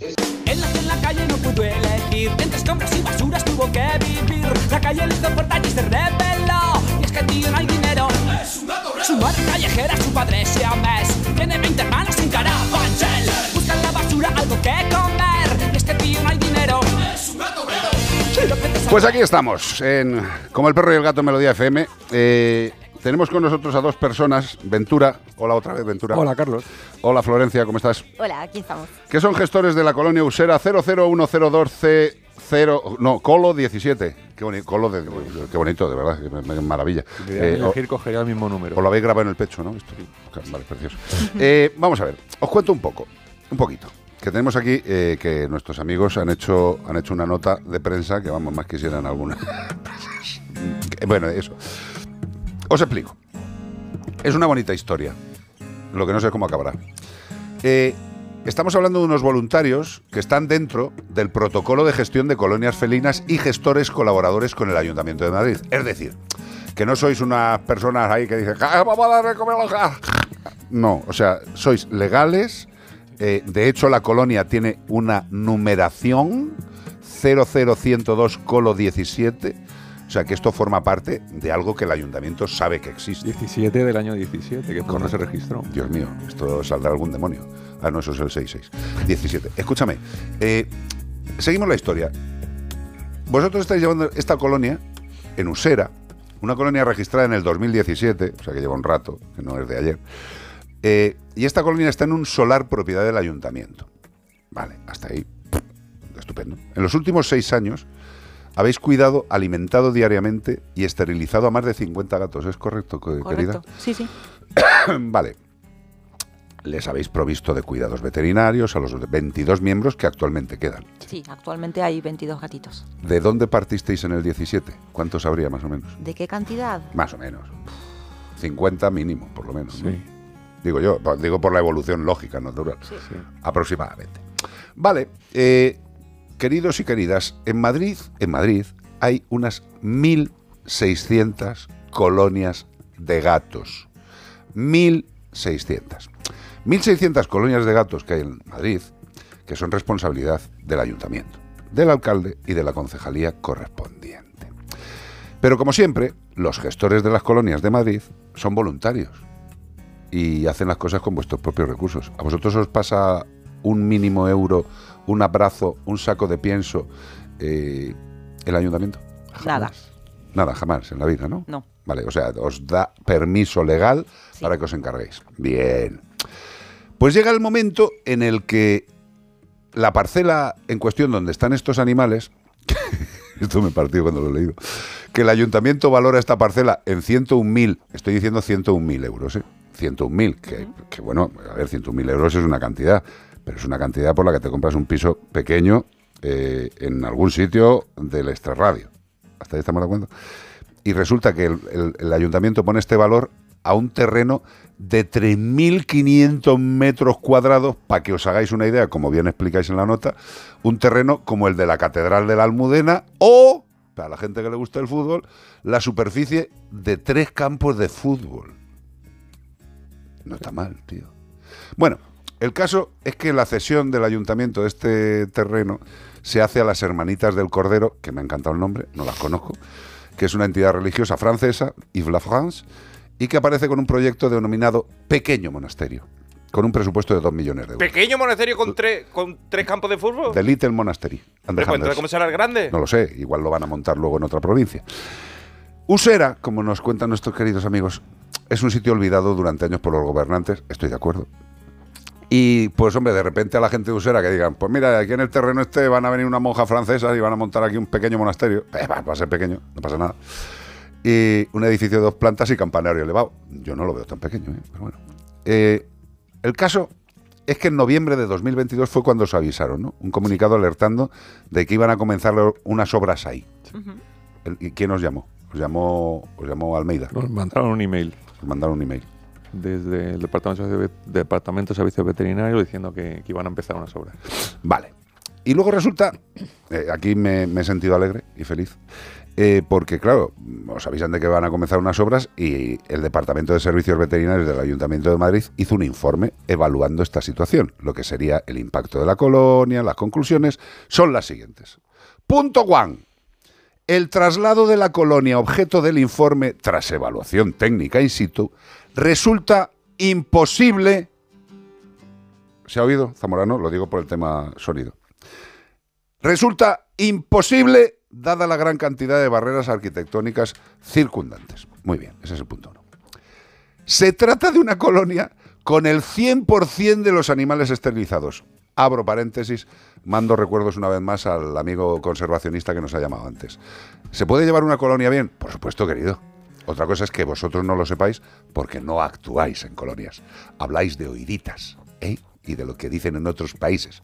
Él nació en la calle, no pudo elegir. Entre escombros y basuras tuvo que vivir. La calle le hizo puerta y se rebeló. Y es que el tío no hay dinero. Es un gato Su madre callejera, su padre es siamés. Tiene 20 hermanos sin carabanchel. Busca en la basura algo que comer. Y es que el tío no hay dinero. Es un gato Pues aquí estamos, en Como el perro y el gato Melodía FM. Eh, tenemos con nosotros a dos personas, Ventura, hola otra vez Ventura. Hola, Carlos. Hola Florencia, ¿cómo estás? Hola, aquí estamos. Que son gestores de la colonia Usera 00102C0, no, Colo 17. Qué bonito, Colo de- qué bonito, de verdad, qué ma- maravilla. Debería Eh, o- elegir cogería el mismo número. os lo habéis grabado en el pecho, ¿no? Esto, vale, precioso. Eh, vamos a ver, os cuento un poco, un poquito. Que tenemos aquí eh, que nuestros amigos han hecho, han hecho una nota de prensa que, vamos, más quisieran algunas. Que, bueno, eso. Os explico. Es una bonita historia. Lo que no sé cómo acabará. Eh, estamos hablando de unos voluntarios que están dentro del protocolo de gestión de colonias felinas y gestores colaboradores con el Ayuntamiento de Madrid. Es decir, que no sois unas personas ahí que dicen, "Ah, vamos a darle comer a los ga-". No, o sea, sois legales. eh, de hecho, la colonia tiene una numeración 00102 colo 17. O sea, que esto forma parte de algo que el ayuntamiento sabe que existe. 17 del año 17, que cuando se registró. Dios mío, esto saldrá algún demonio. Ah, no, eso es el 66. 17. Escúchame, eh, seguimos la historia. Vosotros estáis llevando esta colonia en Usera, una colonia registrada en el 2017, o sea que lleva un rato, que no es de ayer. Eh, y esta colonia está en un solar propiedad del ayuntamiento. Vale, hasta ahí. Estupendo. En los últimos seis años habéis cuidado, alimentado diariamente y esterilizado a más de 50 gatos. ¿Es correcto, co- querida? Correcto. Sí, sí. vale. Les habéis provisto de cuidados veterinarios a los 22 miembros que actualmente quedan. Sí, actualmente hay 22 gatitos. ¿De dónde partisteis en el 17? ¿Cuántos habría más o menos? ¿De qué cantidad? Más o menos. 50 mínimo, por lo menos. ¿no? Sí. Digo yo, digo por la evolución lógica, natural. Sí. Sí. Aproximadamente. Vale, eh, queridos y queridas, en Madrid, en Madrid hay unas 1.600 colonias de gatos. 1.600. 1.600 colonias de gatos que hay en Madrid, que son responsabilidad del ayuntamiento, del alcalde y de la concejalía correspondiente. Pero como siempre, los gestores de las colonias de Madrid son voluntarios y hacen las cosas con vuestros propios recursos. ¿A vosotros os pasa un mínimo euro, un abrazo, un saco de pienso eh, el ayuntamiento? Nada. Nada, jamás en la vida, ¿no? No. Vale, o sea, os da permiso legal Sí. para que os encarguéis. Bien. Pues llega el momento en el que la parcela en cuestión donde están estos animales, esto me partió cuando lo he leído, que el ayuntamiento valora esta parcela en 101.000, estoy diciendo 101.000 euros, ¿eh? 101.000, que, que bueno, a ver, 101.000 euros es una cantidad, pero es una cantidad por la que te compras un piso pequeño eh, en algún sitio del extrarradio. ¿Hasta ahí estamos de acuerdo? Y resulta que el, el- ayuntamiento pone este valor a un terreno de 3.500 metros cuadrados, para que os hagáis una idea, como bien explicáis en la nota, un terreno como el de la Catedral de la Almudena o, para la gente que le gusta el fútbol, la superficie de tres campos de fútbol. No está mal, tío. Bueno, el caso es que la cesión del ayuntamiento de este terreno se hace a las Hermanitas del Cordero, que me ha encantado el nombre, no las conozco, que es una entidad religiosa francesa, Yves la France, y que aparece con un proyecto denominado Pequeño Monasterio, con un presupuesto de 2 millones de euros. Pequeño monasterio con, tres con tres campos de fútbol. The Little Monastery. Pero. ¿Cómo será el grande? No lo sé, igual lo van a montar luego en otra provincia. Usera, como nos cuentan nuestros queridos amigos, es un sitio olvidado durante años por los gobernantes, estoy de acuerdo. Y pues hombre, de repente a la gente de Usera que digan, pues mira, aquí en el terreno este van a venir una monja francesa y van a montar aquí un pequeño monasterio. Eh, va, va a ser pequeño, no pasa nada. Y un edificio de dos plantas y campanario elevado. Yo no lo veo tan pequeño, ¿eh? pero bueno. Eh, el caso es que en noviembre de 2022 fue cuando se avisaron, ¿no? Un comunicado alertando de que iban a comenzar unas obras ahí. ¿Y quién os llamó? Os llamó, os llamó Almeida. Nos mandaron un email Os mandaron un email. Desde el Departamento de, Departamento de Servicios Veterinarios diciendo que, que iban a empezar unas obras. Vale. Y luego resulta, eh, aquí me, he sentido alegre y feliz, eh, porque claro, os avisan de que van a comenzar unas obras y el Departamento de Servicios Veterinarios del Ayuntamiento de Madrid hizo un informe evaluando esta situación, lo que sería el impacto de la colonia, las conclusiones son las siguientes. Punto one. El traslado de la colonia objeto del informe, tras evaluación técnica in situ, resulta imposible. ¿Se ha oído, Zamorano? Lo digo por el tema sonido. Resulta imposible dada la gran cantidad de barreras arquitectónicas circundantes. Muy bien, ese es el punto uno. Se trata de una colonia con el 100% de los animales esterilizados. Abro paréntesis, mando recuerdos una vez más al amigo conservacionista que nos ha llamado antes. ¿Se puede llevar una colonia bien? Por supuesto, querido. Otra cosa es que vosotros no lo sepáis porque no actuáis en colonias. Habláis de oíditas ¿eh? y de lo que dicen en otros países.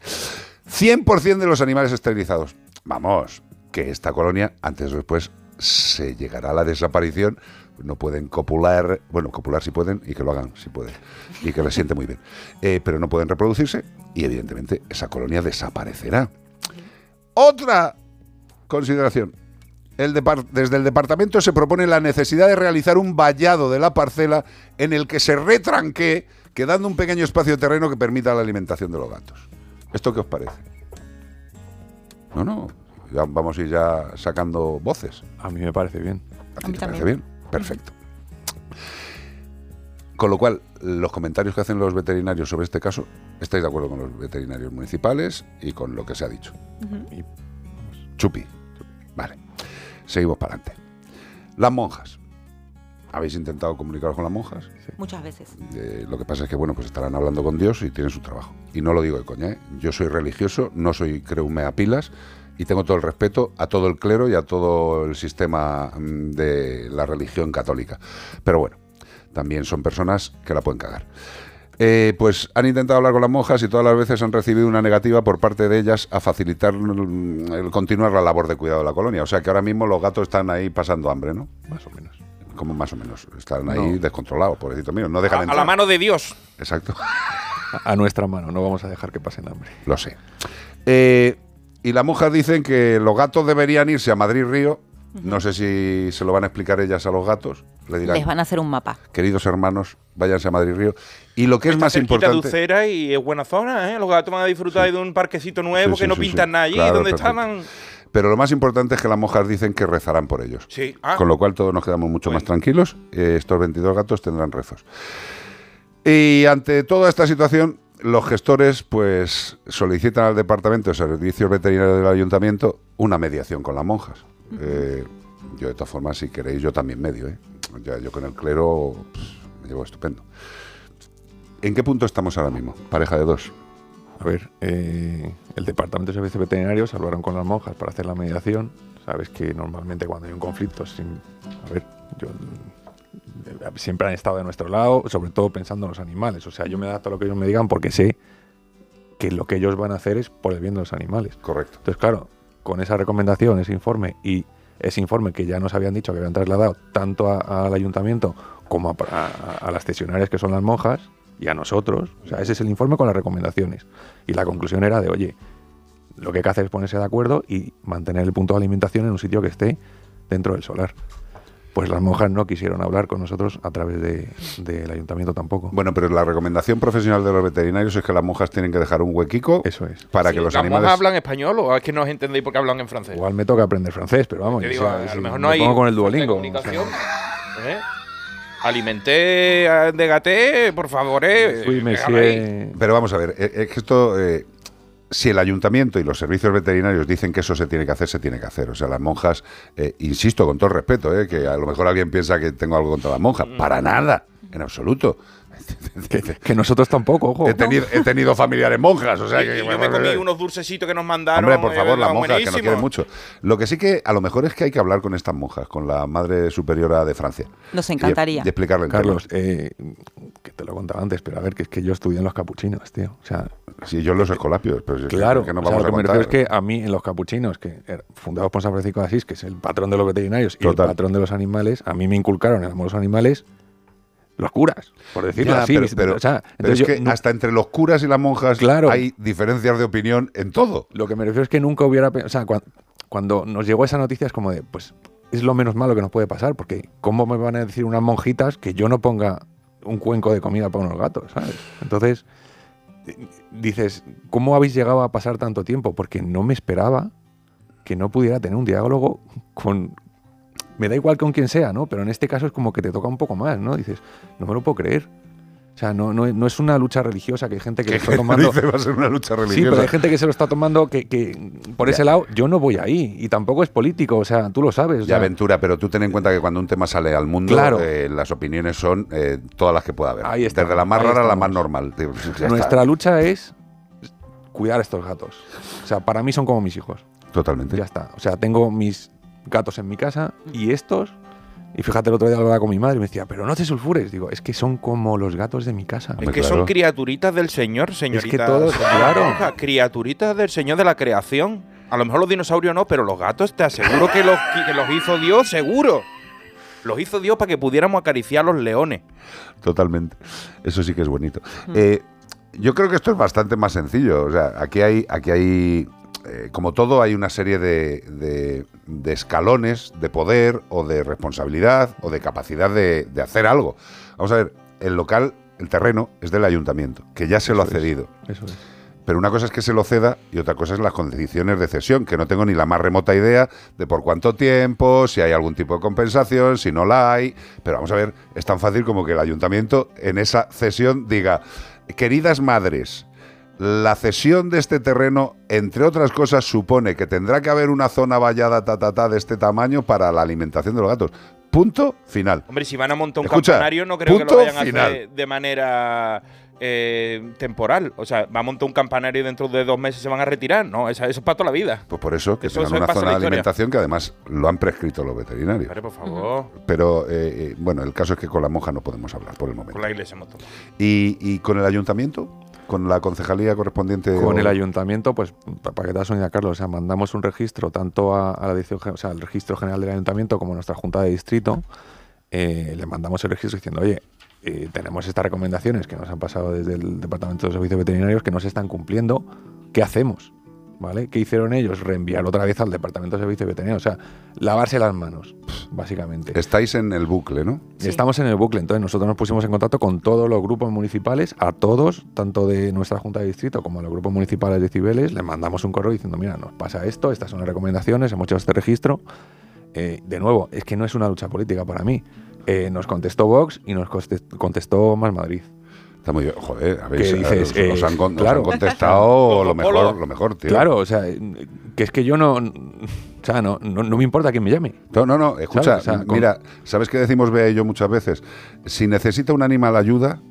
100% de los animales esterilizados. Vamos, que esta colonia, antes o después, se llegará a la desaparición. No pueden copular, bueno, copular si pueden y que lo hagan si pueden y que les siente muy bien. Eh, pero no pueden reproducirse y evidentemente esa colonia desaparecerá. Otra consideración. El depar- desde el departamento se propone la necesidad de realizar un vallado de la parcela en el que se retranque, quedando un pequeño espacio de terreno que permita la alimentación de los gatos. ¿Esto qué os parece? No, no. ya vamos a ir ya sacando voces. A mí me parece bien. ¿A ti A mí te parece bien? Perfecto. Con lo cual, los comentarios que hacen los veterinarios sobre este caso, estáis de acuerdo con los veterinarios municipales y con lo que se ha dicho. Chupi. Vale. Seguimos para adelante. Las monjas. ¿Habéis intentado comunicaros con las monjas? Muchas veces. Eh, lo que pasa es que, bueno, pues estarán hablando con Dios y tienen su trabajo. Y no lo digo de coña, ¿eh? Yo soy religioso, no soy creume a pilas y tengo todo el respeto a todo el clero y a todo el sistema mm, de la religión católica. Pero bueno, también son personas que la pueden cagar. Eh, pues han intentado hablar con las monjas y todas las veces han recibido una negativa por parte de ellas a facilitar mm, el continuar la labor de cuidado de la colonia. O sea que ahora mismo los gatos están ahí pasando hambre, ¿no? más o menos. Como más o menos. Están ahí No. descontrolados, pobrecito mío. No dejan A, a la mano de Dios. Exacto. A, a nuestra mano, no vamos a dejar que pasen hambre. Lo sé. Eh, y las monjas dicen que los gatos deberían irse a Madrid Río. No sé si se lo van a explicar ellas a los gatos. Le dirán, Les van a hacer un mapa. queridos hermanos, váyanse a Madrid Río. Y lo que es Está más de importante... Ucera y es buena zona, ¿eh? Los gatos van a disfrutar de un parquecito nuevo Sí, que sí, no sí, pintan sí. nada allí, Claro, donde perfecto. estaban. Pero lo más importante es que las monjas dicen que rezarán por ellos. Sí. Ah, Con lo cual todos nos quedamos mucho Bueno. más tranquilos. Eh, estos 22 gatos tendrán rezos. Y ante toda esta situación, los gestores pues solicitan al Departamento de Servicios Veterinarios del Ayuntamiento una mediación con las monjas. Eh, yo de todas formas, si queréis, yo también medio. ¿eh? Ya, yo con el clero pues, me llevo estupendo. ¿En qué punto estamos ahora mismo? Pareja de dos. A ver, eh, el Departamento de Servicios Veterinarios hablaron con las monjas para hacer la mediación. Sabes que normalmente cuando hay un conflicto, sin, a ver, yo, eh, siempre han estado de nuestro lado, sobre todo pensando en los animales. O sea, yo me adapto a lo que ellos me digan porque sé que lo que ellos van a hacer es por el bien de los animales. Correcto. Entonces, claro, con esa recomendación, ese informe y ese informe que ya nos habían dicho que habían trasladado tanto al ayuntamiento como a, a- a las cesionarias que son las monjas y a nosotros, o sea, ese es el informe con las recomendaciones. Y la conclusión era de, oye, lo que hay que hacer es ponerse de acuerdo y mantener el punto de alimentación en un sitio que esté dentro del solar. Pues las monjas no quisieron hablar con nosotros a través de- del ayuntamiento tampoco. Bueno, pero la recomendación profesional de los veterinarios es que las monjas tienen que dejar un huequico Eso es. para sí, que los ¿Las animales... monjas hablan español o es que no os entendéis porque hablan en francés? Igual me toca aprender francés, pero vamos, Te digo, sea, a si lo mejor me no hay. pongo con el de Duolingo. comunicación, ¿eh? Alimenté a- de gaté, por favor, eh. Fui, habláis. Pero vamos a ver, eh, es que esto, eh, si el ayuntamiento y los servicios veterinarios dicen que eso se tiene que hacer, se tiene que hacer. O sea, las monjas, eh, insisto con todo respeto, eh, que a lo mejor alguien piensa que tengo algo contra las monjas. Mm. Para nada, en absoluto. Que, que nosotros tampoco, ojo. He tenido, he tenido familiares monjas, o sea Y- que... y yo me comí unos dulcecitos que nos mandaron. Hombre, por eh, favor, las monjas, que nos quieren mucho. Lo que sí que a lo mejor es que hay que hablar con estas monjas, con la Madre Superiora de Francia. Nos Y- encantaría. Y, explicarle el Carlos, eh, que te lo contaba antes, pero a ver, que es que yo estudié en los capuchinos, tío. O sea, Sí, yo los escolapios, pero si es que- claro, no o sea, vamos lo a que me contar. refiero es que a mí en los capuchinos, que er- fundados por San Francisco de Asís, que es el patrón de los veterinarios y el patrón de los animales, a mí me inculcaron el amor a los animales los curas, por decirlo Ya, así. pero, pero- o sea, pero es yo que hasta entre los curas y las monjas Claro. hay diferencias de opinión en todo. Lo que me refiero es que nunca hubiera... O sea, cuan- cuando, nos llegó esa noticia es como de, pues es lo menos malo que nos puede pasar, porque ¿cómo me van a decir unas monjitas que yo no ponga un cuenco de comida para unos gatos, ¿sabes? Entonces, dices, ¿cómo habéis llegado a pasar tanto tiempo? Porque no me esperaba que no pudiera tener un diálogo con... Me da igual con quien sea, ¿no? Pero en este caso es como que te toca un poco más, ¿no? Dices, no me lo puedo creer. O sea, no, no, no es una lucha religiosa que hay gente que lo está tomando... Dice, va a ser una lucha Sí, religiosa. pero hay gente que se lo está tomando que, que por ese lado yo no voy ahí y tampoco es político, o sea, tú lo sabes. o Ya, sea, aventura, pero tú ten en cuenta que cuando un tema sale al mundo, Claro. eh, las opiniones son eh, todas las que pueda haber. Ahí estamos, Desde la más rara a la estamos. más normal. Ya está. nuestra lucha es cuidar a estos gatos. O sea, para mí son como mis hijos. Totalmente. Ya está. O sea, tengo mis gatos en mi casa y estos. Y fíjate, el otro día hablaba con mi madre y me decía, pero no te sulfures. Digo, es que son como los gatos de mi casa. Es que claro. son criaturitas del Señor, señorita. todos, señora claro. Monja, Criaturitas del Señor de la creación. A lo mejor los dinosaurios no, pero los gatos te aseguro que los, que los hizo Dios, seguro. Los hizo Dios para que pudiéramos acariciar a los leones. Totalmente. Eso sí que es bonito. Eh, yo creo que esto es bastante más sencillo. O sea, aquí hay, aquí hay eh, como todo, hay una serie de, de- de escalones de poder o de responsabilidad o de capacidad de, de hacer algo. Vamos a ver, el local, el terreno, es del ayuntamiento, que ya se lo ha es. cedido. Eso es. Pero una cosa es que se lo ceda y otra cosa es las condiciones de cesión, que no tengo ni la más remota idea de por cuánto tiempo, si hay algún tipo de compensación, si no la hay. Pero vamos a ver, es tan fácil como que el ayuntamiento en esa cesión diga, queridas madres, la cesión de este terreno, entre otras cosas, supone que tendrá que haber una zona vallada ta, ta, ta, de este tamaño para la alimentación de los gatos. Punto final. Hombre, si van a montar un Escucha, campanario, no creo que lo vayan a hacer de manera eh, temporal. O sea, va a montar un campanario y dentro de dos meses se van a retirar. No, eso, eso es para toda la vida. Pues por eso que Eso- tengan eso una zona de alimentación que además lo han prescrito los veterinarios. Hombre, por favor. Pero eh, eh, bueno, el caso es que con la monja no podemos hablar por el momento. Con la iglesia hemos tomado. ¿Y, y con el ayuntamiento? ¿Con la concejalía correspondiente? Con el ayuntamiento, pues, pa- para que te das una Carlos, o sea, mandamos un registro tanto al registro general del ayuntamiento como a nuestra junta de distrito. eh, le mandamos el registro diciendo, oye, eh, tenemos estas recomendaciones que nos han pasado desde el Departamento de Servicios Veterinarios que no se están cumpliendo. ¿Qué hacemos? ¿Vale? ¿Qué hicieron ellos? Reenviar otra vez al Departamento de Servicios Veterinarios. O sea, lavarse las manos, básicamente. Estáis en el bucle, ¿no? Sí. Estamos en el bucle, entonces nosotros nos pusimos en contacto con todos los grupos municipales, a todos, tanto de nuestra Junta de Distrito como a los grupos municipales de Cibeles, les mandamos un correo diciendo, mira, nos pasa esto, estas son las recomendaciones, hemos hecho este registro. Eh, de nuevo, es que no es una lucha política para mí. Eh, nos contestó Vox y nos conte- contestó Más Madrid. Está muy bien. Joder, habéis, ¿Qué dices? os- os Eh, han, os claro. han contestado lo mejor, lo mejor, tío. Claro, o sea, que es que yo no... O sea, no, no, no me importa quién me llame. No, no, no, escucha, ¿Sabes? O sea, con- mira, ¿sabes qué decimos Bea y yo muchas veces? Si necesita un animal ayuda,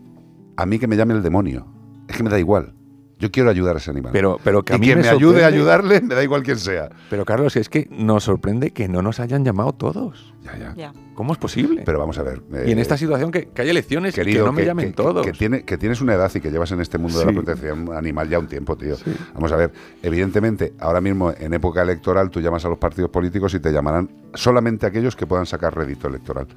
a mí que me llame el demonio. Es que me da igual. Yo quiero ayudar a ese animal. Pero, pero que a y mí quien me me ayude a ayudarle, me da igual quién sea. Pero Carlos, es que nos sorprende que no nos hayan llamado todos. Ya, ya. Ya. ¿Cómo es posible? Pero vamos a ver. y en eh, esta situación que, que hay elecciones querido, que no me llamen que- todos. Que, tiene- que tienes una edad y que llevas en este mundo de la protección animal ya un tiempo, tío. Sí. Vamos a ver, evidentemente, ahora mismo en época electoral tú llamas a los partidos políticos y te llamarán solamente aquellos que puedan sacar rédito electoral.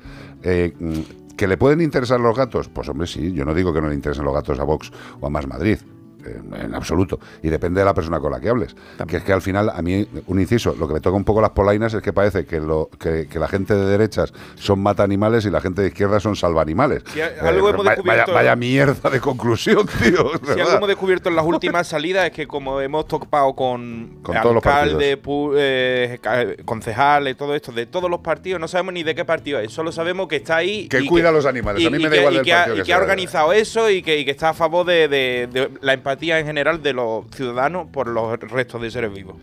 Eh, mm, ¿Que le pueden interesar los gatos? Pues hombre, sí, yo no digo que no le interesen los gatos a Vox o a Más Madrid. Eh, En absoluto. Y depende de la persona con la que hables. Que es que al final, a mí, un inciso, lo que me toca un poco las polainas es que parece que, lo, que, que la gente de derechas son mata animales y la gente de izquierda son salva animales. Algo hemos vaya, descubierto- vaya mierda de conclusión, tío. Si algo hemos descubierto en las últimas salidas es que como hemos topado con, Con alcalde, eh, ca- concejales, todo esto, de todos los partidos, no sabemos ni de qué partido es, solo sabemos que está ahí. Que y cuida a los animales. A mí me da igual y del que partido y que ha organizado eso y que, y que está a favor de, de- de la empatía en general de los ciudadanos por los restos de seres vivos.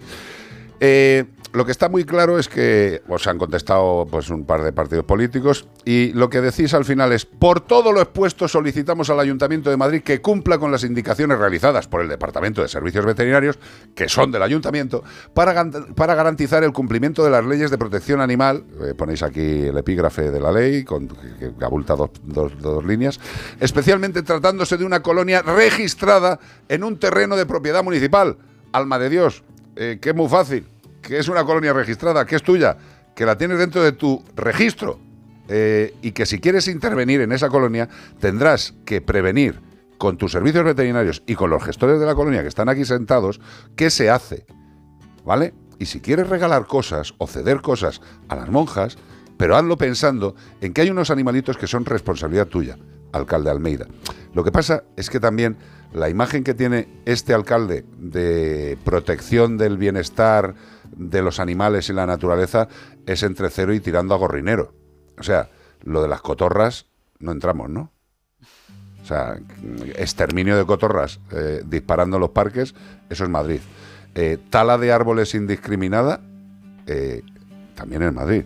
Eh, lo que está muy claro es que os han contestado pues un par de partidos políticos y lo que decís al final es por todo lo expuesto solicitamos al Ayuntamiento de Madrid que cumpla con las indicaciones realizadas por el Departamento de Servicios Veterinarios que son del Ayuntamiento para, para garantizar el cumplimiento de las leyes de protección animal. Eh, ponéis aquí el epígrafe de la ley con, que, abulta dos- dos líneas. Especialmente tratándose de una colonia registrada en un terreno de propiedad municipal. Alma de Dios eh, que es muy fácil, que es una colonia registrada, que es tuya, que la tienes dentro de tu registro. eh, y que si quieres intervenir en esa colonia tendrás que prevenir con tus servicios veterinarios y con los gestores de la colonia que están aquí sentados qué se hace, ¿vale? Y si quieres regalar cosas o ceder cosas a las monjas, pero hazlo pensando en que hay unos animalitos que son responsabilidad tuya, alcalde Almeida. Lo que pasa es que también la imagen que tiene este alcalde de protección del bienestar de los animales y la naturaleza es entre cero y tirando a gorrinero. O sea, lo de las cotorras no entramos, ¿no? O sea, exterminio de cotorras eh, disparando en los parques, eso es Madrid. Eh, tala de árboles indiscriminada, eh, también es Madrid.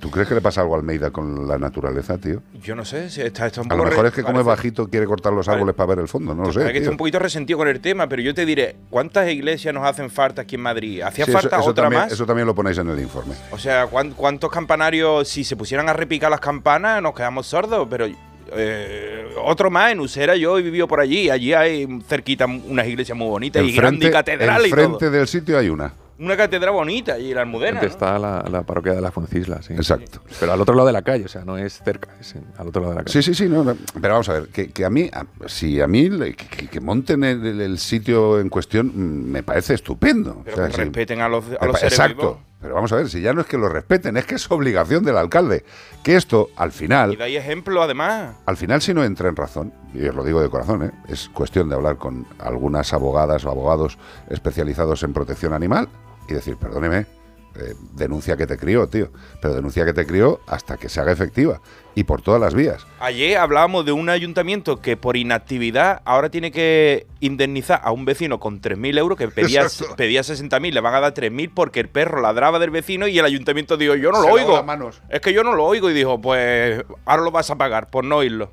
¿Tú crees que le pasa algo a Almeida con la naturaleza, tío? Yo no sé, si está, está un A lo poco mejor es que parece- bajito quiere cortar los Vale. árboles para ver el fondo, no lo sé. Que está un poquito resentido con el tema, pero yo te diré, ¿cuántas iglesias nos hacen falta aquí en Madrid? ¿Hacía Sí, eso- falta eso otra también, más? Eso también lo ponéis en el informe. O sea, ¿cuán- ¿cuántos campanarios, si se pusieran a repicar las campanas, nos quedamos sordos? Pero eh, otro más, en Usera yo he vivido por allí. Allí hay cerquita unas iglesias muy bonitas y grandes catedrales enfrente del sitio hay una. Una catedral bonita allí, la Almudena. Está la, la parroquia de la Foncisla, sí. Exacto. Pero al otro lado de la calle, o sea, no es cerca, es en- al otro lado de la Sí, calle. sí, sí, no, no. pero vamos a ver, que, que a mí, a- si a mí le- que, que monten el, sitio en cuestión mm, me parece estupendo. Pero O sea, que respeten a los, a los Exacto. Pero vamos a ver, si ya no es que lo respeten, es que es obligación del alcalde. Que esto, al Y final, de ahí ejemplo, además. al final si no entra en razón, y os lo digo de corazón, ¿eh? es cuestión de hablar con algunas abogadas o abogados especializados en protección animal y decir, perdóneme, eh, denuncia que te crió, tío, pero denuncia que te crió hasta que se haga efectiva y por todas las vías. Ayer hablábamos de un ayuntamiento que por inactividad ahora tiene que indemnizar a un vecino con 3.000 euros que pedía, Exacto. pedía 60.000, le van a dar 3.000 porque el perro ladraba del vecino y el ayuntamiento dijo, yo no Se lo oigo. las manos. Es que yo no lo oigo y dijo, pues ahora lo vas a pagar por no oírlo.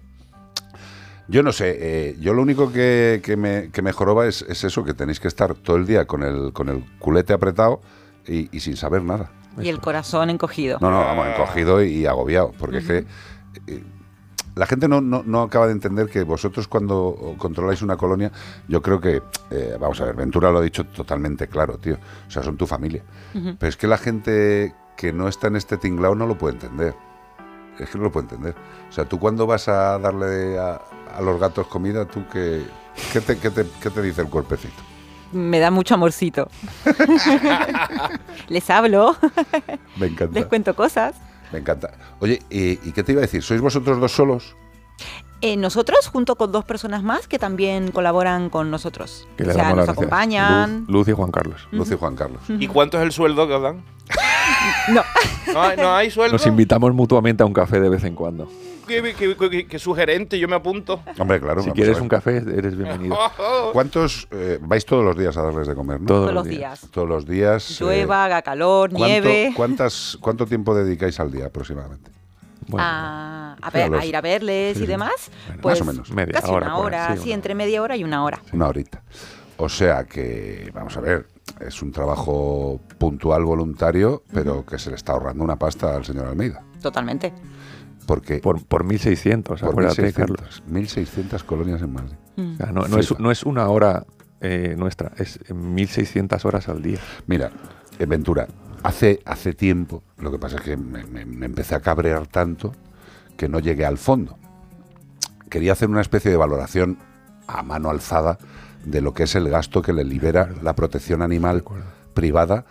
Yo no sé, eh, yo lo único que, que me, que me joroba es, es eso, que tenéis que estar todo el día con el, con el culete apretado y, y sin saber nada. Y el corazón encogido. No, no, vamos, encogido y, y agobiado, porque es que eh, la gente no, no, no acaba de entender que vosotros cuando controláis una colonia, yo creo que, eh, vamos a ver, Ventura lo ha dicho totalmente claro, tío, o sea, son tu familia. Pero es que la gente que no está en este tinglao no lo puede entender. Es que no lo puede entender. O sea, tú cuando vas a darle a, a los gatos comida, tú qué, qué, te, qué, te, qué te dice el cuerpecito? Me da mucho amorcito. Les hablo, Me encanta. les cuento cosas. Me encanta. Oye, ¿y, y qué te iba a decir? ¿Sois vosotros dos solos? Eh, nosotros, junto con dos personas más que también colaboran con nosotros. Que o sea, nos acompañan. Luz, Luz y Juan Carlos. Luz y Juan Carlos. ¿Y cuánto es el sueldo que os dan? No, ¿No hay, no hay sueldo? Nos invitamos mutuamente a un café de vez en cuando. ¿Qué, qué- qué- qué sugerente? Yo me apunto. Hombre, claro. Si a quieres un café, eres bienvenido. ¿Cuántos eh, vais todos los días a darles de comer, no? Todos todos los los días. Todos los días. eh, Llueva, haga calor, ¿cuánto, nieve. cuántas, ¿Cuánto tiempo dedicáis al día aproximadamente? Bueno, a, a Sí, ver, a los- a ir a verles sí, y demás. Bueno, pues más o menos. Media casi hora una por hora, sí, entre media hora y una hora. Una horita. O sea que, vamos a ver, es un trabajo puntual, voluntario, pero que se le está ahorrando una pasta al señor Almeida. Totalmente. Porque por, por 1.600, por acuérdate, Carlos. 1.600, 1.600 colonias en Madrid. Mm. O sea, no, no es, Flipa. no es una hora eh, nuestra, es 1.600 horas al día. Mira, eh, Ventura, hace, hace tiempo, lo que pasa es que me, me- me empecé a cabrear tanto que no llegué al fondo. Quería hacer una especie de valoración a mano alzada de lo que es el gasto que le libera la protección animal privada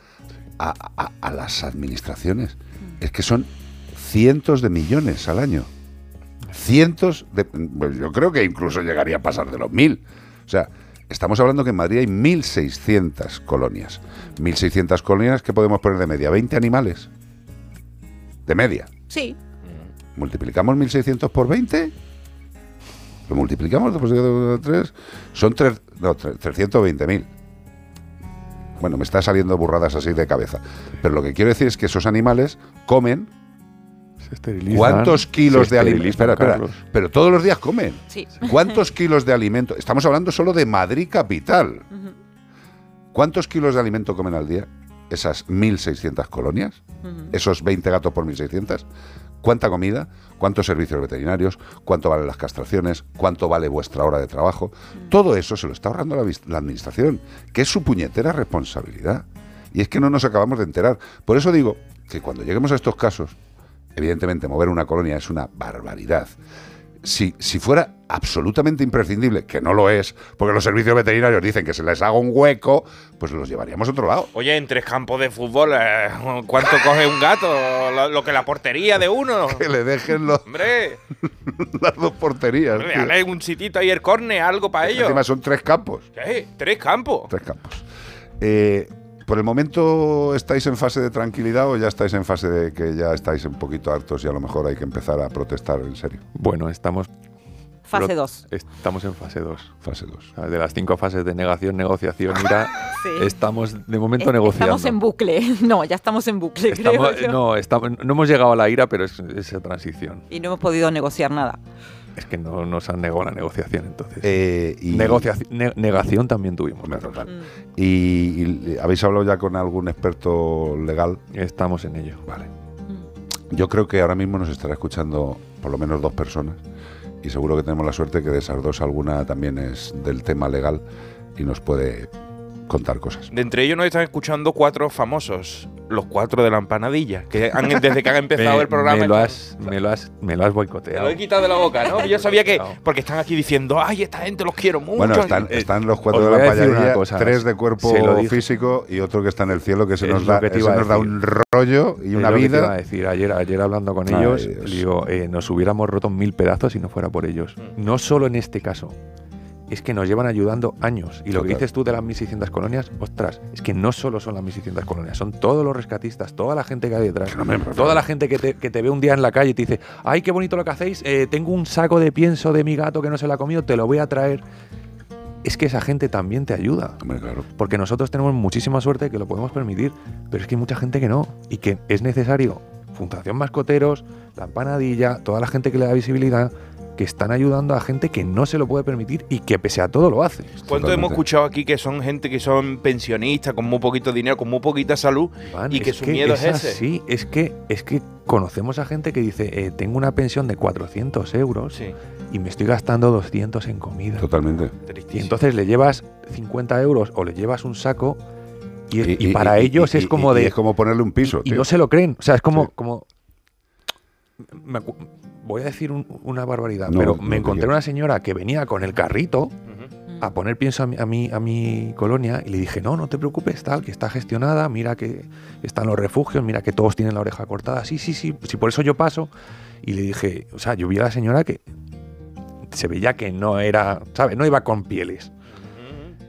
a, a- a las administraciones. Es que son cientos de millones al año. Cientos de... pues yo creo que incluso llegaría a pasar de los mil. O sea, estamos hablando que en Madrid hay 1.600 colonias. 1.600 colonias que podemos poner de media. 20 animales. De media. Sí. Multiplicamos 1.600 por 20. Lo multiplicamos, después de 3. Son tres, no, tre- 320.000. Bueno, me está saliendo burradas así de cabeza. Pero lo que quiero decir es que esos animales comen Se esterilizan, ¿Cuántos kilos se de alimento? Espera, espera. Pero todos los días comen. Sí. ¿Cuántos kilos de alimento? Estamos hablando solo de Madrid capital. ¿Cuántos kilos de alimento comen al día esas 1.600 colonias? Esos 20 gatos por 1.600. ¿Cuánta comida? ¿Cuántos servicios veterinarios? ¿Cuánto valen las castraciones? ¿Cuánto vale vuestra hora de trabajo? Todo eso se lo está ahorrando la administración, que es su puñetera responsabilidad. Y es que no nos acabamos de enterar. Por eso digo que cuando lleguemos a estos casos, evidentemente mover una colonia es una barbaridad. Si, si fuera absolutamente imprescindible, que no lo es, porque los servicios veterinarios dicen que se les haga un hueco, pues los llevaríamos a otro lado. Oye, en tres campos de fútbol, eh, ¿cuánto coge un gato? Lo, lo que la portería de uno. Que le dejen los, Hombre, las dos porterías. dale un sitito ahí el córner, algo para ellos. Encima son tres campos. ¿Qué? ¿Tres campos? Tres campos. Eh, ¿Por el momento estáis en fase de tranquilidad o ya estáis en fase de que ya estáis un poquito hartos y a lo mejor hay que empezar a protestar en serio? Bueno, estamos, Fase Lo- 2. estamos en fase 2. Fase 2. De las cinco fases de negación, negociación, ira, Sí. estamos de momento Es- negociando. Estamos en bucle. No, ya estamos en bucle, Estamos- creo yo. no, estamos- no hemos llegado a la ira, pero es esa transición. Y no hemos podido negociar nada. Es que no nos han negado la negociación, entonces. Eh, y, Negociaci- ne- negación también tuvimos. Mm. Y, y habéis hablado ya con algún experto legal. Estamos en ello. Vale. Mm. Yo creo que ahora mismo nos estará escuchando por lo menos dos personas y seguro que tenemos la suerte que de esas dos alguna también es del tema legal y nos puede contar cosas. De entre ellos nos están escuchando cuatro famosos, los cuatro de la empanadilla, que han- desde que han empezado Me- el programa. Me lo has, me lo has, me lo has Te boicoteado. lo he quitado de la boca, ¿no? Yo sabía que. Porque están aquí diciendo, ay, esta gente los quiero mucho. Bueno, están, Eh, están los cuatro os de la a decir una payadilla, cosa, tres de cuerpo físico y otro que está en el cielo, que se Es nos da, que nos da un rollo y Es una lo que te iba a vida. decir ayer, ayer hablando con Ay, ellos, Dios. digo, eh, nos hubiéramos roto mil pedazos si no fuera por ellos. Mm. No solo en este caso. Es que nos llevan ayudando años. Y lo que dices tú de las 1.600 colonias, ostras, es que no solo son las 1.600 colonias, son todos los rescatistas, toda la gente que hay detrás. No toda la gente que te, que te ve un día en la calle y te dice, ay, qué bonito lo que hacéis, eh, tengo un saco de pienso de mi gato que no se lo ha comido, te lo voy a traer. Es que esa gente también te ayuda. Hombre, claro. Porque nosotros tenemos muchísima suerte que lo podemos permitir, pero es que hay mucha gente que no y que es necesario Fundación Mascoteros, la empanadilla, toda la gente que le da visibilidad, que están ayudando a gente que no se lo puede permitir y que pese a todo lo hace. ¿Cuánto Totalmente. hemos escuchado aquí que son gente que son pensionistas, con muy poquito dinero, con muy poquita salud? Y que su miedo es ese. así, es que, es que conocemos a gente que dice, eh, tengo una pensión de 400 euros Sí, y me estoy gastando 200 en comida. Totalmente. Y entonces le llevas 50 euros o le llevas un saco y, es- y Y- y- para y- ellos y- es como y de... es como ponerle un piso. y tío. no se lo creen. O sea, es como. Sí. como me voy a decir un- una barbaridad, No, pero no me encontré una señora que venía con el carrito a poner pienso a mi, a, mi, a mi colonia y le dije, no, no te preocupes, tal, que está gestionada, mira que están los refugios, mira que todos tienen la oreja cortada, sí, sí, sí, sí, por eso yo paso. Y le dije, o sea, yo vi a la señora que se veía que no era, ¿sabes? No iba con pieles.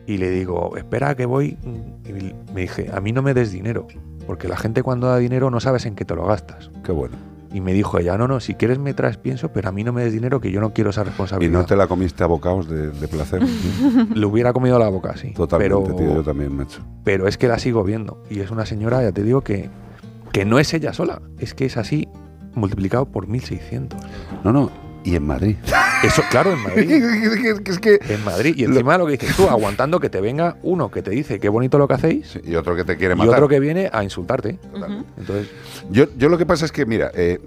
Y le digo, espera que voy. Y me dije, a mí no me des dinero, porque la gente cuando da dinero no sabes en qué te lo gastas. Qué bueno. Y me dijo ella, no, no, si quieres me traes pienso, pero a mí no me des dinero que yo no quiero esa Y responsabilidad. no te la comiste a bocados de, de placer. Le hubiera comido la boca, sí. Totalmente, pero, tío. Yo también, macho. pero es que la sigo viendo. Y es una señora, ya te digo, que, que no es ella sola. Es que es así multiplicado por 1.600. No, no. Y en Madrid. Eso, claro, en Madrid. que es que. En Madrid. Y encima lo que dices tú, aguantando que te venga uno que te dice qué bonito lo que hacéis y otro que te quiere y matar. otro que viene a insultarte. Entonces, Yo, yo lo que pasa es que, mira, eh,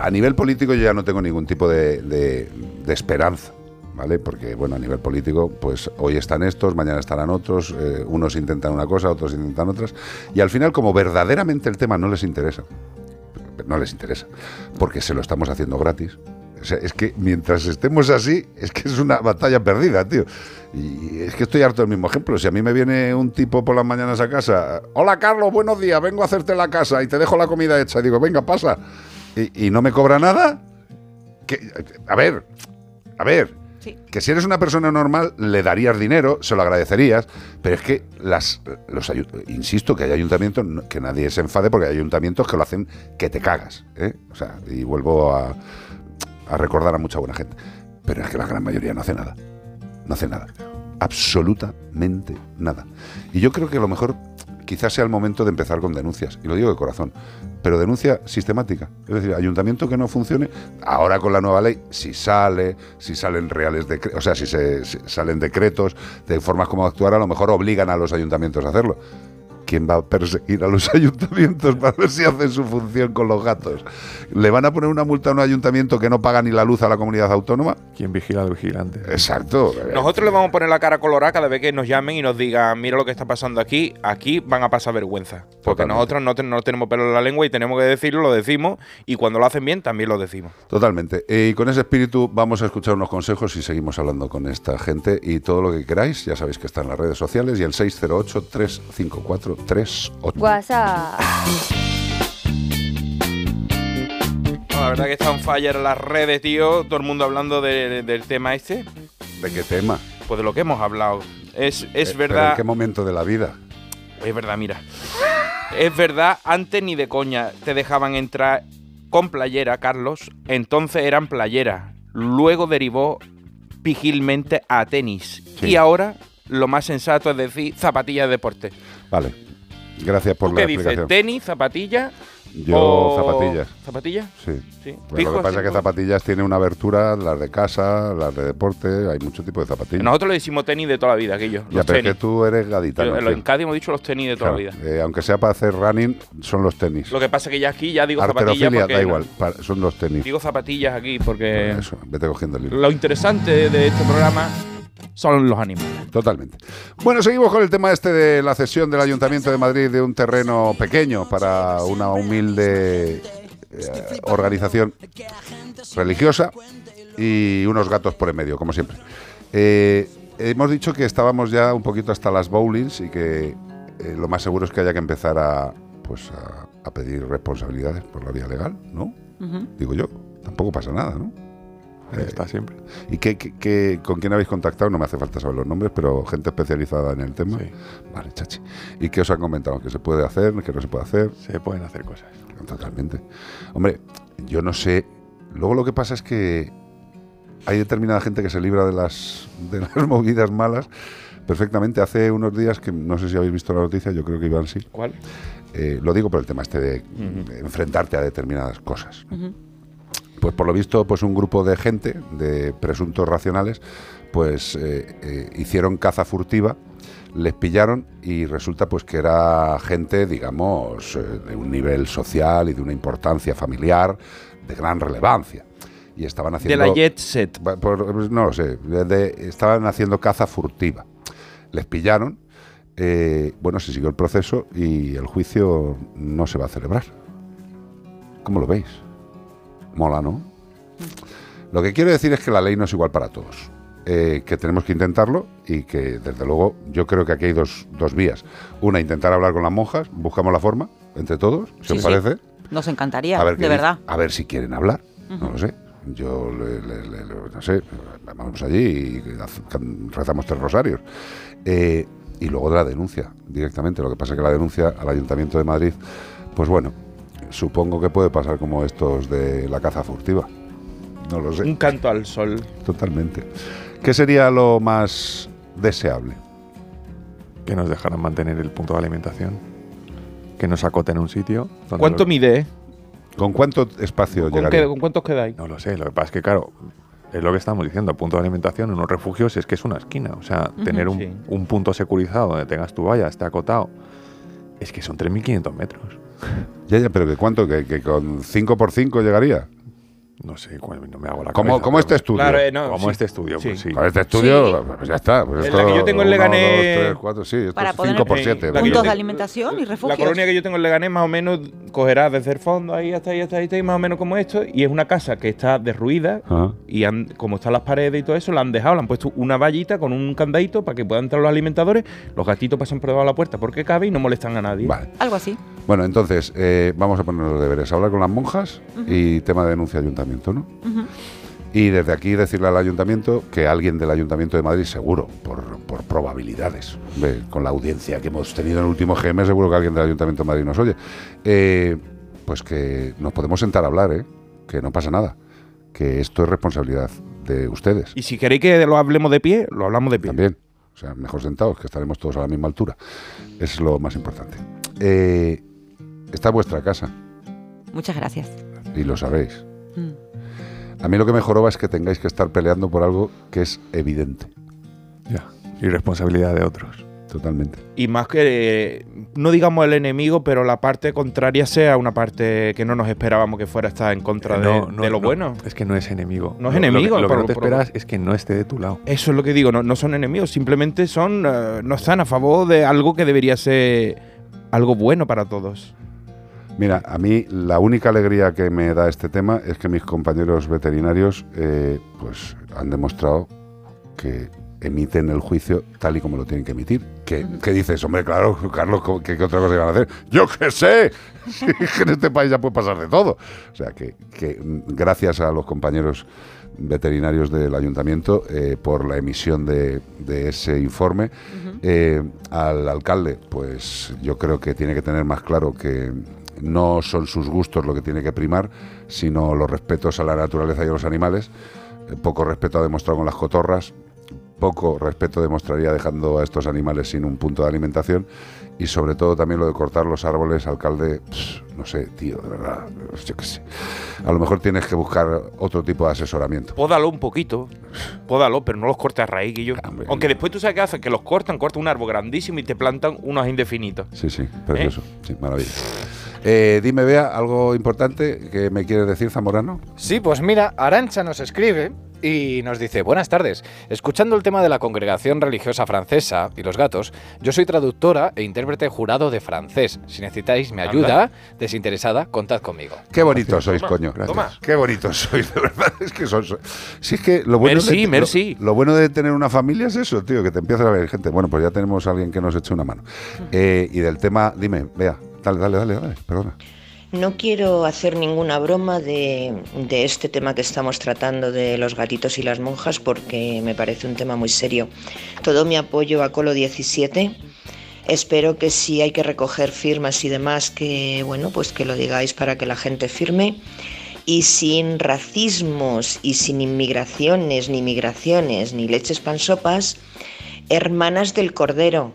a nivel político yo ya no tengo ningún tipo de, de- de esperanza, ¿vale? Porque, bueno, a nivel político, pues hoy están estos, mañana estarán otros, eh, unos intentan una cosa, otros intentan otras, y al final, como verdaderamente el tema no les interesa, no les interesa, porque se lo estamos haciendo gratis. O sea, es que mientras estemos así, es que es una batalla perdida, tío. Y es que estoy harto del mismo ejemplo. Si a mí me viene un tipo por las mañanas a casa, hola Carlos, buenos días, vengo a hacerte la casa y te dejo la comida hecha. Y digo, venga, pasa. Y, y no me cobra nada. Que, a ver, a ver, Sí. que si eres una persona normal le darías dinero, se lo agradecerías, pero es que las los insisto que hay ayuntamientos que nadie se enfade porque hay ayuntamientos que lo hacen que te cagas, ¿eh? O sea, y vuelvo a, a recordar a mucha buena gente, pero es que la gran mayoría no hace nada. No hace nada. Absolutamente nada. Y yo creo que a lo mejor quizás sea el momento de empezar con denuncias, y lo digo de corazón, pero denuncia sistemática. Es decir, ayuntamiento que no funcione, ahora con la nueva ley, si sale, si salen reales decretos, o sea, si, se, salen decretos de formas como actuar, a lo mejor obligan a los ayuntamientos a hacerlo. ¿Quién va a perseguir a los ayuntamientos para ver si hacen su función con los gatos? ¿Le van a poner una multa a un ayuntamiento que no paga ni la luz a la comunidad autónoma? ¿Quién vigila al vigilante? Exacto. Nosotros le vamos a poner la cara colorada cada vez que nos llamen y nos digan, mira lo que está pasando aquí, aquí van a pasar vergüenza. Porque Totalmente. nosotros no, no tenemos pelo en la lengua y tenemos que decirlo, lo decimos, y cuando lo hacen bien también lo decimos. Totalmente. Eh, y con ese espíritu vamos a escuchar unos consejos y seguimos hablando con esta gente. Y todo lo que queráis, ya sabéis que está en las redes sociales y el 608-354-38. WhatsApp. No, la verdad que está en fire las redes, tío. Todo el mundo hablando de- del tema este. ¿De qué tema? Pues de lo que hemos hablado. Es, es Eh, ¿pero verdad. ¿En qué momento de la vida? Es verdad, mira. Es verdad, antes ni de coña te dejaban entrar con playera, Carlos. Entonces eran playeras. Luego derivó pigilmente a tenis. Sí. Y ahora lo más sensato es decir zapatillas de deporte. Vale. Gracias por ¿Tú la qué dices? explicación. ¿Tenis, zapatillas? Yo, o- zapatillas. ¿Zapatillas? Sí. Lo que pasa es que zapatillas tiene una abertura, las de casa, las de deporte, hay mucho tipo de zapatillas. Nosotros le decimos tenis de toda la vida, aquello. ya, pero es que tú eres gaditano. Yo- en Cádiz hemos dicho los tenis de toda Claro, la vida. eh, aunque sea para hacer running, son los tenis. Lo que pasa es que ya aquí ya digo zapatillas porque da igual, son los tenis. digo zapatillas aquí porque Eso, vete cogiendo el libro. lo interesante de este programa son los animales. Totalmente. Bueno, seguimos con el tema este de la cesión del Ayuntamiento de Madrid de un terreno pequeño para una humilde eh, organización religiosa y unos gatos por en medio, como siempre. Eh, hemos dicho que estábamos ya un poquito hasta las bowlings y que eh, lo más seguro es que haya que empezar a, pues, a, a pedir responsabilidades por la vía legal, ¿no? Digo yo, tampoco pasa nada, ¿no? Ahí Eh, está siempre. ¿Y qué, qué- qué- con quién habéis contactado? No me hace falta saber los nombres, pero gente especializada en el tema. Sí, Vale, chachi. ¿Y qué os han comentado? ¿Que se puede hacer? ¿Que no se puede hacer? se pueden hacer cosas. Totalmente. Hombre, yo no sé. Luego lo que pasa es que hay determinada gente que se libra de las, de las movidas malas perfectamente. Hace unos días, que no sé si habéis visto la noticia, yo creo que Iván sí. ¿Cuál? Eh, lo digo por el tema este de Ujú. enfrentarte a determinadas cosas. Ujú. Pues por lo visto, pues un grupo de gente, de presuntos racionales, pues eh, eh, hicieron caza furtiva, les pillaron y resulta pues que era gente, digamos, eh, de un nivel social y de una importancia familiar de gran relevancia. Y estaban De haciendo... la Jet Set. No lo sé, de- de- estaban haciendo caza furtiva. Les pillaron, bueno, se siguió el proceso y el juicio no se va a celebrar. ¿Cómo lo veis? Mola, ¿no? Lo que quiero decir es que la ley no es igual para todos. Eh, que tenemos que intentarlo y que, desde luego, yo creo que aquí hay dos, dos vías. Una, intentar hablar con las monjas, buscamos la forma, entre todos, si Sí, os sí. parece. Nos encantaría, A ver, de verdad. a ver si quieren hablar. No lo sé. Yo, le- le- no sé, vamos allí y rezamos tres rosarios. Eh, y luego de la denuncia, directamente. Lo que pasa es que la denuncia al Ayuntamiento de Madrid, pues bueno, supongo que puede pasar como estos de la caza furtiva. No lo sé, Un canto al sol. totalmente. ¿Qué sería lo más deseable? Que nos dejaran mantener el punto de alimentación. Que nos acoten a un sitio. donde ¿Cuánto los- mide? ¿Con cuánto espacio ¿Con, llegaría? qué- con cuántos quedáis? No lo sé, lo que pasa es que, claro, es lo que estamos diciendo, el punto de alimentación en unos refugios es que es una esquina. O sea, tener un, Sí. un punto securizado donde tengas tu valla, esté acotado, es que son 3.500 metros. Ya, ya, pero ¿que cuánto? ¿Que, que con 5 por 5 llegaría? No sé, no me hago la ¿Cómo, cabeza, cómo este estudio? Claro, eh, no, Como sí. este estudio, Sí. pues sí. Con este estudio, Sí. pues ya está. Pues esto, la que yo tengo en Leganés- sí, esto Para es poner 5 por Eh, 7. la que yo Puntos de alimentación y La refugios. colonia que yo tengo en Leganés más o menos cogerá desde el fondo ahí hasta ahí, hasta ahí, hasta ahí, más o menos como esto. Y es una casa que está derruida Ajá. y han- como están las paredes y todo eso, la han dejado, le han puesto una vallita con un candadito para que puedan entrar los alimentadores. Los gatitos pasan por debajo de la puerta porque cabe y no molestan a nadie. Vale. Algo así. Bueno, entonces, eh, vamos a poner los deberes. Hablar con las monjas y tema de denuncia ayuntamiento, ¿no? Y desde aquí decirle al ayuntamiento que alguien del ayuntamiento de Madrid, seguro, por, por probabilidades, con la audiencia que hemos tenido en el último GM, seguro que alguien del ayuntamiento de Madrid nos oye, eh, pues que nos podemos sentar a hablar, ¿eh? Que no pasa nada. Que esto es responsabilidad de ustedes. Y si queréis que lo hablemos de pie, lo hablamos de pie. También. O sea, mejor sentados, que estaremos todos a la misma altura. Es lo más importante. Eh, está vuestra casa, Muchas gracias. y lo sabéis. Mm. A mí lo que me joroba es que tengáis que estar peleando por algo que es evidente. Ya. Y responsabilidad de otros. totalmente. Y más que, eh, no digamos el enemigo, pero la parte contraria sea una parte que no nos esperábamos que fuera estar en contra de, No, no, de lo no, bueno. Es que no es enemigo. No es Lo- lo que- enemigo, Lo, que por- no te por- esperas es que no esté de tu lado. Eso es lo que digo, no, no son enemigos, simplemente son, eh, no están a favor de algo que debería ser algo bueno para todos. Mira, a mí la única alegría que me da este tema es que mis compañeros veterinarios eh, pues han demostrado que emiten el juicio tal y como lo tienen que emitir. Que dices, hombre, claro, Carlos, ¿cómo- ¿qué, qué otra cosa iban a hacer? ¡Yo qué sé! Que en este país ya puede pasar de todo. O sea, que, que, gracias a los compañeros veterinarios del ayuntamiento eh, por la emisión de, de ese informe. Eh, al alcalde, pues yo creo que tiene que tener más claro que no son sus gustos lo que tiene que primar, sino los respetos a la naturaleza y a los animales. Eh, poco respeto ha demostrado con las cotorras, poco respeto demostraría dejando a estos animales sin un punto de alimentación y sobre todo también lo de cortar los árboles, alcalde, pss, no sé, tío, de verdad, yo qué sé. A lo mejor tienes que buscar otro tipo de asesoramiento. Pódalo un poquito, pódalo, pero no los cortes a raíz. Hombre, aunque después tú sabes qué hacen, que los cortan, cortan un árbol grandísimo y te plantan unos indefinitos. Sí, sí, precioso, sí, maravilla. Eh, dime, Bea, algo importante que me quieres decir, Zamorano. Sí, pues mira, Arancha nos escribe y nos dice, buenas tardes, escuchando el tema de la congregación religiosa francesa y los gatos, yo soy traductora e intérprete jurado de francés. Si necesitáis mi ayuda desinteresada, contad conmigo. Qué bonitos Gracias. sois, Toma, coño. gracias. Toma. Qué bonitos sois, de verdad. Es que son. son- Sí, es que lo bueno, Merci, de, merci. Lo, lo bueno de tener una familia es eso, tío, que te empiezas a ver gente. Bueno, pues ya tenemos a alguien que nos eche una mano. Eh, y del tema, dime, vea, perdona. No quiero hacer ninguna broma de, de este tema que estamos tratando de los gatitos y las monjas porque me parece un tema muy serio. Todo mi apoyo a Colo 17. Espero que si hay que recoger firmas y demás, que bueno, pues que lo digáis para que la gente firme. Y sin racismos y sin inmigraciones, ni migraciones, ni leches pansopas, hermanas del Cordero.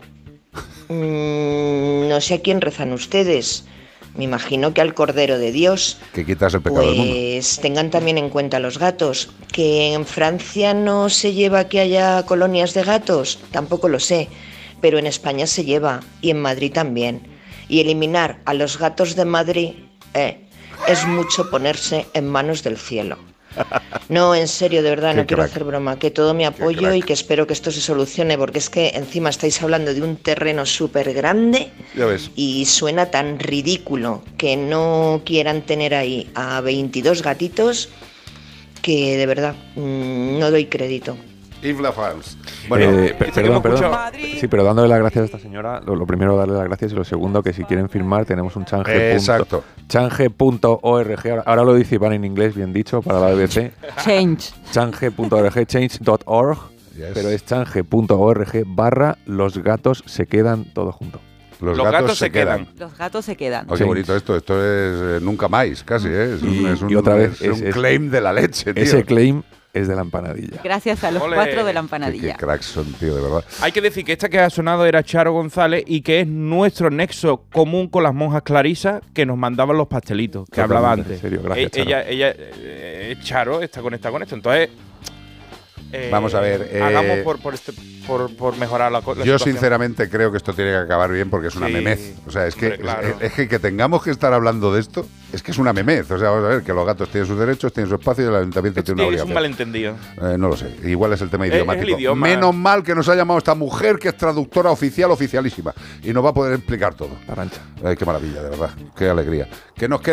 Mm, no sé a quién rezan ustedes. Me imagino que al Cordero de Dios. Que quitas el pecado del mundo. Pues tengan también en cuenta los gatos. Que en Francia no se lleva que haya colonias de gatos, tampoco lo sé. Pero en España se lleva y en Madrid también. Y eliminar a los gatos de Madrid eh, es mucho ponerse en manos del cielo. No, en serio, de verdad, Qué no quiero crack. hacer broma. Que todo mi apoyo y que espero que esto se solucione, porque es que encima estáis hablando de un terreno súper grande y suena tan ridículo que no quieran tener ahí a 22 gatitos que de verdad mm, no doy crédito. Infla fans. Bueno, Eh, perdón, perdón. Sí, pero dándole las gracias a esta señora, lo, lo primero darle las gracias y lo segundo que si quieren firmar tenemos un change. Exacto. Change.org, ahora, ahora lo dice Iván en inglés, bien dicho, para la BBC. Change. Change.org, change.org, Yes. pero es change.org barra los gatos se quedan todo junto. los, Los gatos se quedan. Los gatos se quedan. Oh, qué Change. bonito esto. Esto es eh, nunca más, casi, ¿eh? Es un, Y- es un- y otra vez, es un es- es- claim de la leche, tío. Ese claim es de la empanadilla. Gracias a los Ole. cuatro de la Qué, qué empanadilla. cracks son, tío, de verdad. Hay que decir que esta que ha sonado era Charo González y que es nuestro nexo común con las monjas clarisas que nos mandaban los pastelitos que hablaba antes. en serio, gracias, E- Charo. ella, ella, eh, Charo está conectada con esto. Entonces, eh, Vamos a ver, eh, hagamos por, por, este- por, por mejorar la, la Yo situación. sinceramente creo que esto tiene que acabar bien porque es una Sí. memez. O sea, es que, Hombre, claro. es, es que que tengamos que estar hablando de esto es que es una memez. O sea, vamos a ver que los gatos tienen sus derechos, tienen su espacio y el ayuntamiento tiene una es un obligación. malentendido. Eh, no lo sé. Igual es el tema Es- es el idiomático. idioma. Menos mal que nos ha llamado esta mujer que es traductora oficial, oficialísima. Y nos va a poder explicar todo. Arancha. Ay, qué maravilla, de verdad. Qué alegría. ¿Qué nos queda?